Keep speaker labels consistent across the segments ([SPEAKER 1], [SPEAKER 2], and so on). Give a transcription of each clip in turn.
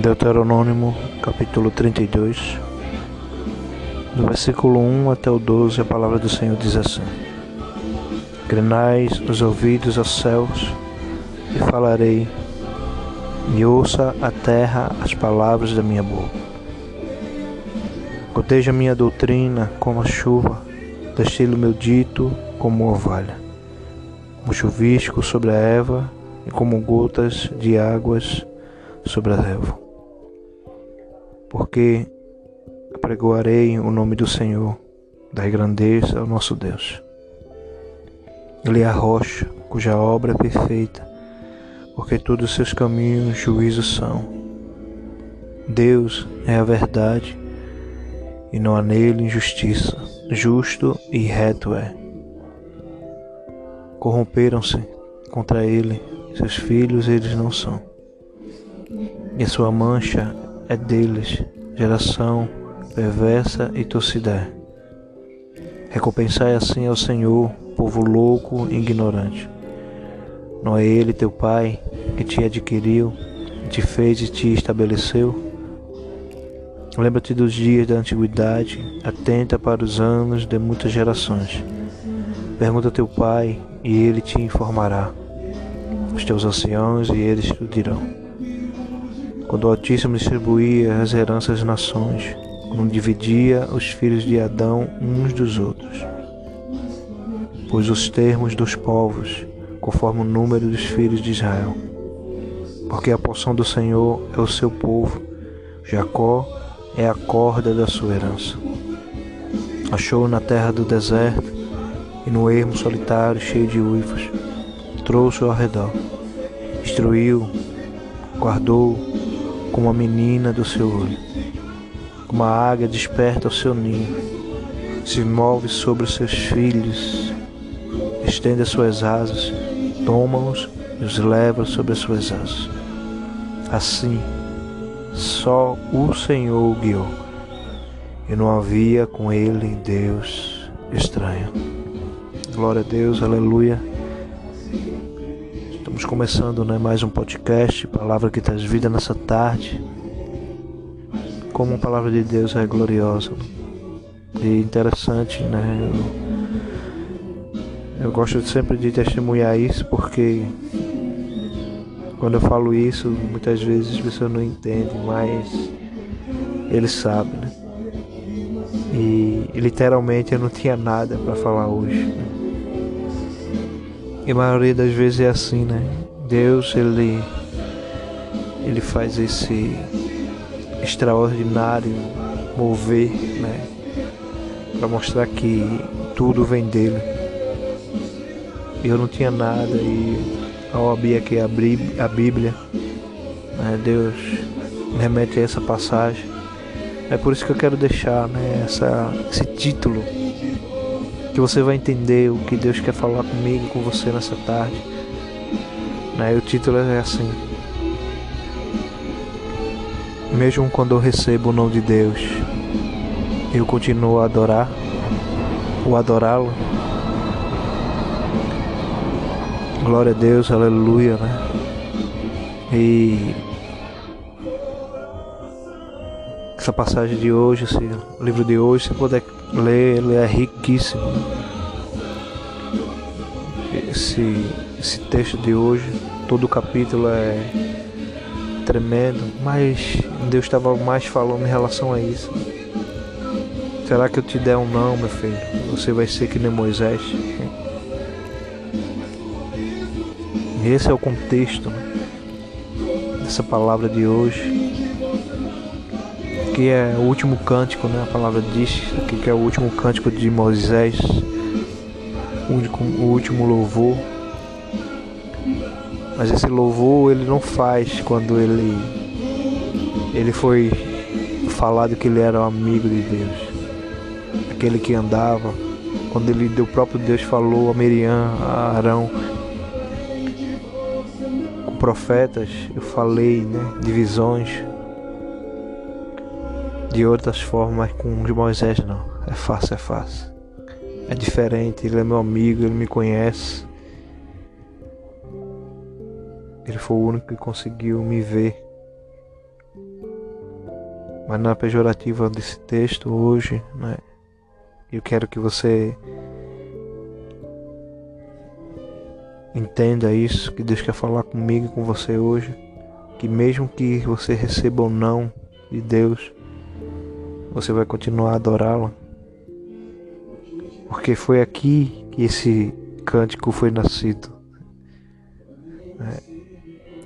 [SPEAKER 1] Deuteronômio capítulo 32, do versículo 1 até o 12, a palavra do Senhor diz assim: Grenais os ouvidos aos céus e falarei, e ouça a terra as palavras da minha boca. Goteja minha doutrina como a chuva, destilo meu dito como orvalha, como chuvisco sobre a erva e como gotas de águas sobre a relva porque apregoarei o nome do Senhor, da grandeza ao nosso Deus. Ele é a rocha, cuja obra é perfeita, porque todos os seus caminhos juízos são. Deus é a verdade, e não há nele injustiça, justo e reto é. Corromperam-se contra ele, seus filhos eles não são, e a sua mancha é deles, geração perversa e torcida. Recompensai assim ao Senhor, povo louco e ignorante. Não é Ele teu Pai que te adquiriu, te fez e te estabeleceu? Lembra-te dos dias da antiguidade, atenta para os anos de muitas gerações. Pergunta a teu pai e ele te informará, os teus anciãos e eles te dirão quando o Altíssimo distribuía as heranças das nações, quando dividia os filhos de Adão uns dos outros. Pôs os termos dos povos, conforme o número dos filhos de Israel. Porque a porção do Senhor é o seu povo, Jacó é a corda da sua herança. Achou na terra do deserto e no ermo solitário cheio de uivos. Trouxe-o ao redor, instruiu, guardou como a menina do seu olho. Como a águia desperta o seu ninho, se move sobre os seus filhos, estende as suas asas, toma-os e os leva sobre as suas asas. Assim, só o Senhor o guiou, e não havia com ele Deus estranho. Glória a Deus, aleluia. Estamos começando né, mais um podcast, Palavra que traz vida nessa tarde. Como a palavra de Deus é gloriosa e interessante, né? Eu, eu gosto sempre de testemunhar isso porque quando eu falo isso, muitas vezes as pessoas não entendem, mas ele sabe, né? E literalmente eu não tinha nada para falar hoje. E a maioria das vezes é assim, né? Deus, ele, ele faz esse extraordinário mover, né? Para mostrar que tudo vem dele. Eu não tinha nada e ao abrir aqui a Bíblia, né? Deus remete a essa passagem. É por isso que eu quero deixar né, essa, esse título que você vai entender o que Deus quer falar comigo e com você nessa tarde. Né? O título é assim: Mesmo quando eu recebo o nome de Deus, eu continuo a adorar, ou adorá-lo. Glória a Deus, aleluia, né? E essa passagem de hoje, esse livro de hoje, você puder ler, ele é riquíssimo. Esse, esse texto de hoje, todo o capítulo é tremendo, mas Deus estava mais falando em relação a isso. Será que eu te der um não, meu filho? Você vai ser que nem Moisés. Esse é o contexto né, dessa palavra de hoje que é o último cântico, né? A palavra diz que é o último cântico de Moisés, o último, o último louvor. Mas esse louvor ele não faz quando ele ele foi falado que ele era um amigo de Deus, aquele que andava. Quando ele o próprio Deus falou a Miriam, a Arão, com profetas, eu falei, né, de visões de outras formas, mas com de Moisés não. É fácil, é fácil. É diferente, ele é meu amigo, ele me conhece. Ele foi o único que conseguiu me ver. Mas na pejorativa desse texto hoje, né? Eu quero que você entenda isso, que Deus quer falar comigo e com você hoje, que mesmo que você receba ou não de Deus, você vai continuar a adorá-lo. Porque foi aqui que esse cântico foi nascido.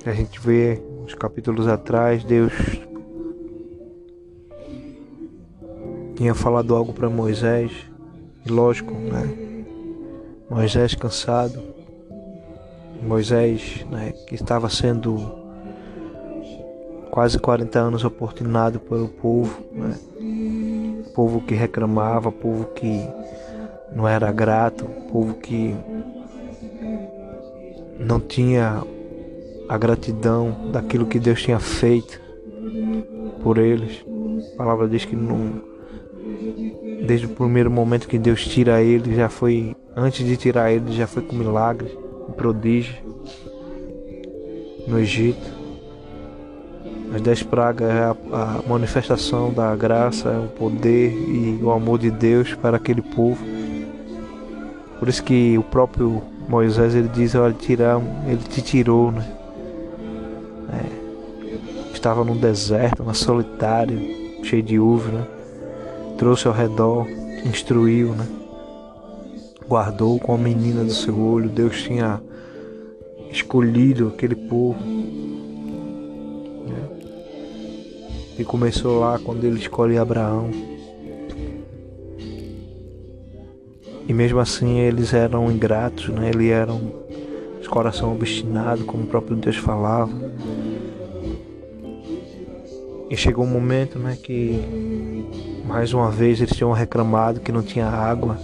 [SPEAKER 1] É, a gente vê uns capítulos atrás, Deus tinha falado algo para Moisés, e lógico, né? Moisés cansado, Moisés, né, que estava sendo quase 40 anos oportunado pelo povo, né? povo que reclamava, povo que não era grato, povo que não tinha a gratidão daquilo que Deus tinha feito por eles. A palavra diz que não, desde o primeiro momento que Deus tira ele, já foi, antes de tirar ele, já foi com milagre, com prodígio no Egito. As dez pragas é a, a manifestação da graça, é o poder e o amor de Deus para aquele povo. Por isso que o próprio Moisés ele diz, olha, tirar, ele te tirou, né? É, estava num deserto, na solitário, cheio de uva, né? Trouxe ao redor, instruiu, né? Guardou com a menina do seu olho. Deus tinha escolhido aquele povo. E começou lá quando ele escolhe Abraão. E mesmo assim eles eram ingratos, né? Eles eram de coração obstinado, como o próprio Deus falava. E chegou um momento, né, que mais uma vez eles tinham reclamado que não tinha água.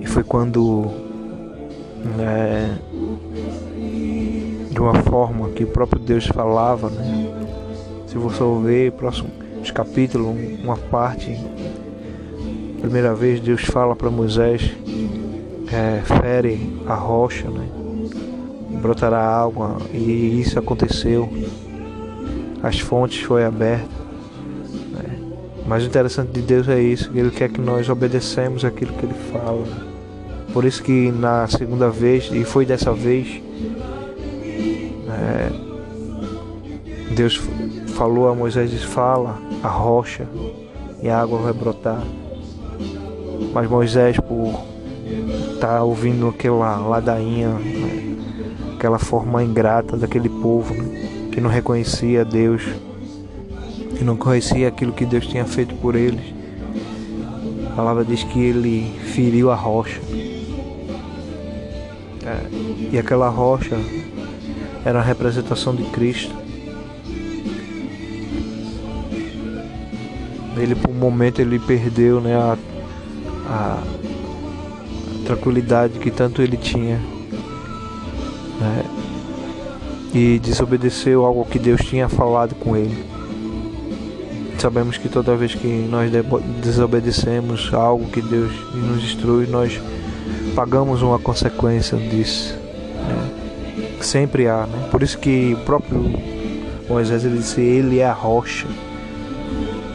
[SPEAKER 1] E foi quando, né, de uma forma que o próprio Deus falava, né? Se você ouvir próximo capítulo, uma parte Primeira vez Deus fala para Moisés, é, fere a rocha, né? brotará água e isso aconteceu. As fontes foi aberta. Né? Mas o interessante de Deus é isso, Ele quer que nós obedecemos aquilo que Ele fala. Por isso que na segunda vez, e foi dessa vez, Deus falou a Moisés, fala a rocha e a água vai brotar. Mas Moisés, por estar tá ouvindo aquela ladainha, aquela forma ingrata daquele povo né? que não reconhecia Deus, que não conhecia aquilo que Deus tinha feito por eles, a palavra diz que ele feriu a rocha. É, e aquela rocha era a representação de Cristo. Ele por um momento ele perdeu né, a a tranquilidade que tanto ele tinha né? e desobedeceu algo que Deus tinha falado com ele. Sabemos que toda vez que nós desobedecemos algo que Deus nos instrui, nós pagamos uma consequência disso. Né? Sempre há, né? Por isso que o próprio Moisés ele disse: Ele é a rocha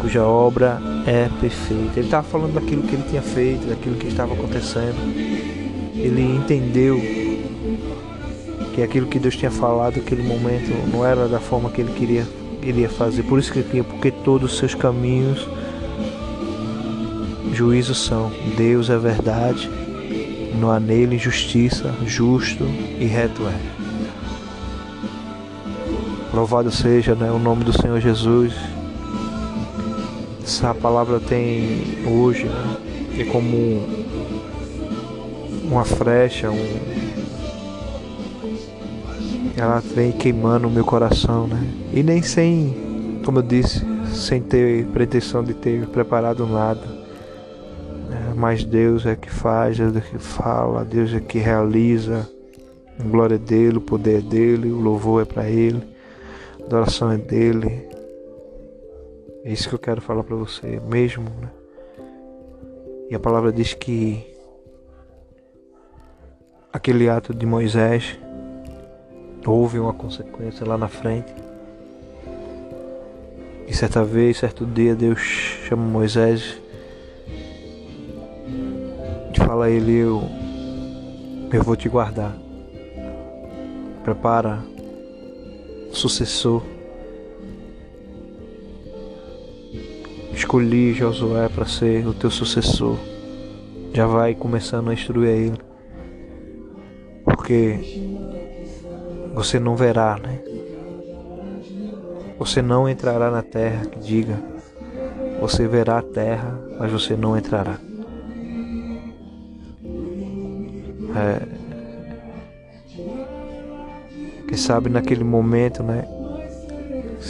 [SPEAKER 1] cuja obra é perfeita. Ele estava falando daquilo que ele tinha feito, daquilo que estava acontecendo. Ele entendeu que aquilo que Deus tinha falado naquele momento não era da forma que ele queria, queria fazer. Por isso que ele tinha, porque todos os seus caminhos juízos são. Deus é verdade, não há nele injustiça, justo e reto é. Louvado seja né, o nome do Senhor Jesus essa palavra tem hoje né, é como uma flecha, um, ela vem queimando o meu coração, né? E nem sem, como eu disse, sem ter pretensão de ter preparado nada. Né? Mas Deus é que faz, Deus é que fala, Deus é que realiza. A glória é dele, o poder é dele, o louvor é para ele, a adoração é dele. É isso que eu quero falar para você mesmo, né? E a palavra diz que aquele ato de Moisés, houve uma consequência lá na frente. E certa vez, certo dia, Deus chama Moisés e fala a ele: eu, eu vou te guardar. Prepara sucessor. Escolhi Josué para ser o teu sucessor. Já vai começando a instruir ele. Porque você não verá, né? Você não entrará na terra que diga. Você verá a terra, mas você não entrará. É, quem sabe naquele momento, né?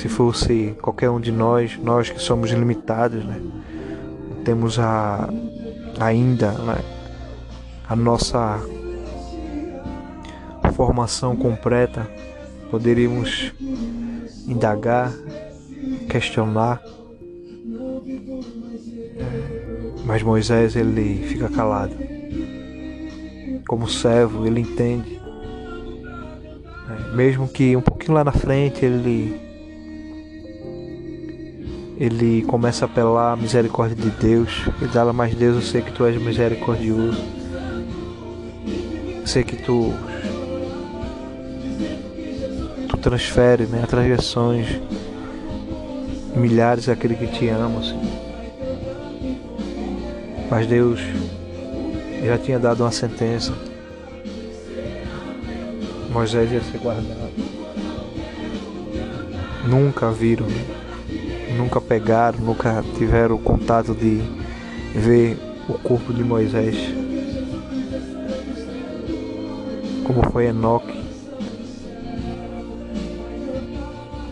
[SPEAKER 1] Se fosse qualquer um de nós, nós que somos limitados, né? Temos a ainda né? a nossa formação completa, poderíamos indagar, questionar. Mas Moisés ele fica calado. Como servo, ele entende. Mesmo que um pouquinho lá na frente ele ele começa a apelar à misericórdia de Deus. Ele fala, mas Deus, eu sei que tu és misericordioso. Eu sei que tu transfere né, transgressões milhares àquele que te ama. Assim. Mas Deus já tinha dado uma sentença. Moisés ia ser guardado. Nunca viram, nunca pegaram, nunca tiveram o contato de ver o corpo de Moisés. Como foi Enoque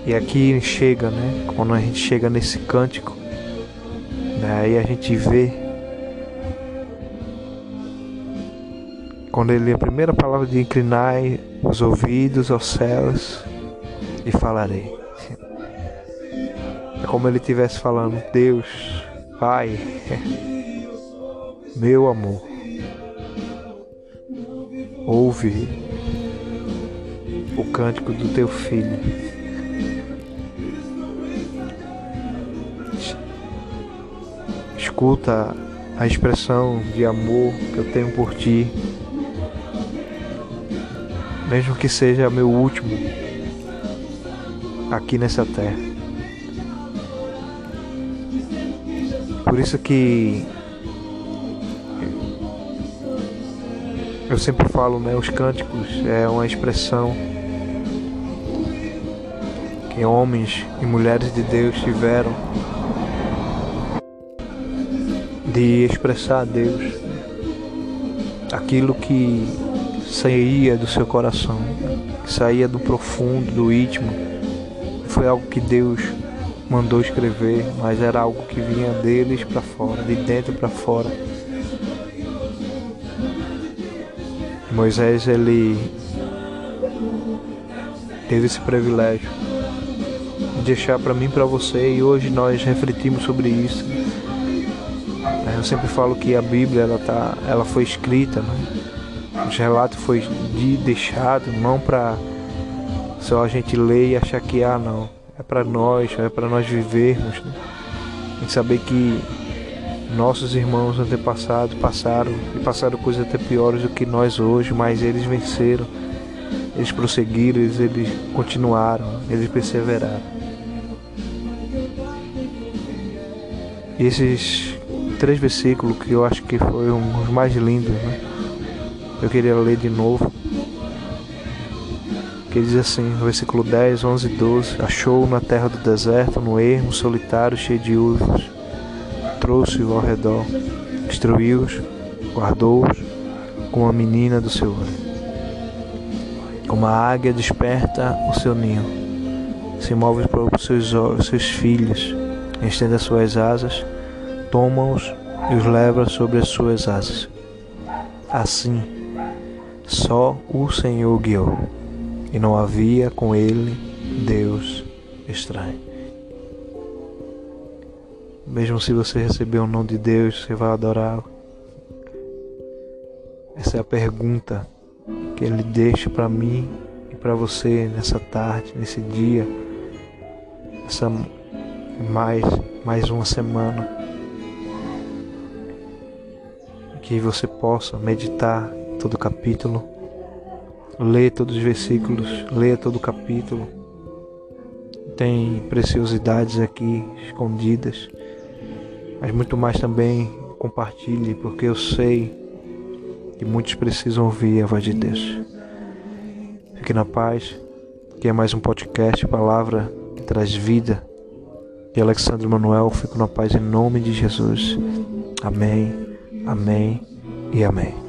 [SPEAKER 1] E aqui chega, né? Quando a gente chega nesse cântico, aí a gente vê quando ele a primeira palavra de inclinai os ouvidos aos céus e falarei. É como ele estivesse falando, Deus, Pai, meu amor, ouve o cântico do teu filho. escuta a expressão de amor que eu tenho por ti, mesmo que seja meu último aqui nessa terra. Por isso que eu sempre falo, né, os cânticos é uma expressão que homens e mulheres de Deus tiveram de expressar a Deus aquilo que saía do seu coração, que saía do profundo, do íntimo. Foi algo que Deus mandou escrever, mas era algo que vinha deles para fora, de dentro para fora. Moisés ele teve esse privilégio de deixar para mim, para você e hoje nós refletimos sobre isso eu sempre falo que a Bíblia ela tá, ela foi escrita, né? os relatos foi de deixado, não para só a gente ler e achar que ah não, é para nós, é para nós vivermos, né? e saber que nossos irmãos antepassados passaram e passaram coisas até piores do que nós hoje, mas eles venceram, eles prosseguiram, eles, eles continuaram, eles perseveraram. E esses três versículos que eu acho que foi um dos mais lindos, né? Eu queria ler de novo. Que diz assim, no versículo 10, 11 e 12: Achou na terra do deserto, no ermo solitário, cheio de uivos. Trouxe-o ao redor, instruiu-os, guardou-os como a menina do seu olho. Como a águia desperta o seu ninho, se move para os seus, os seus filhos, estende as suas asas toma-os e os leva sobre as suas asas. Assim, só o Senhor guiou, e não havia com ele Deus estranho. Mesmo se você receber o nome de Deus, você vai adorá-lo. Essa é a pergunta que Ele deixe para mim e para você nessa tarde, nesse dia, essa mais mais uma semana que você possa meditar todo o capítulo, ler todos os versículos, ler todo o capítulo. Tem preciosidades aqui escondidas, mas muito mais também compartilhe, porque eu sei que muitos precisam ouvir a voz de Deus. Fique na paz, que é mais um podcast, palavra que traz vida. E Alexandre Manuel, fico na paz em nome de Jesus. Amém, amém e amém.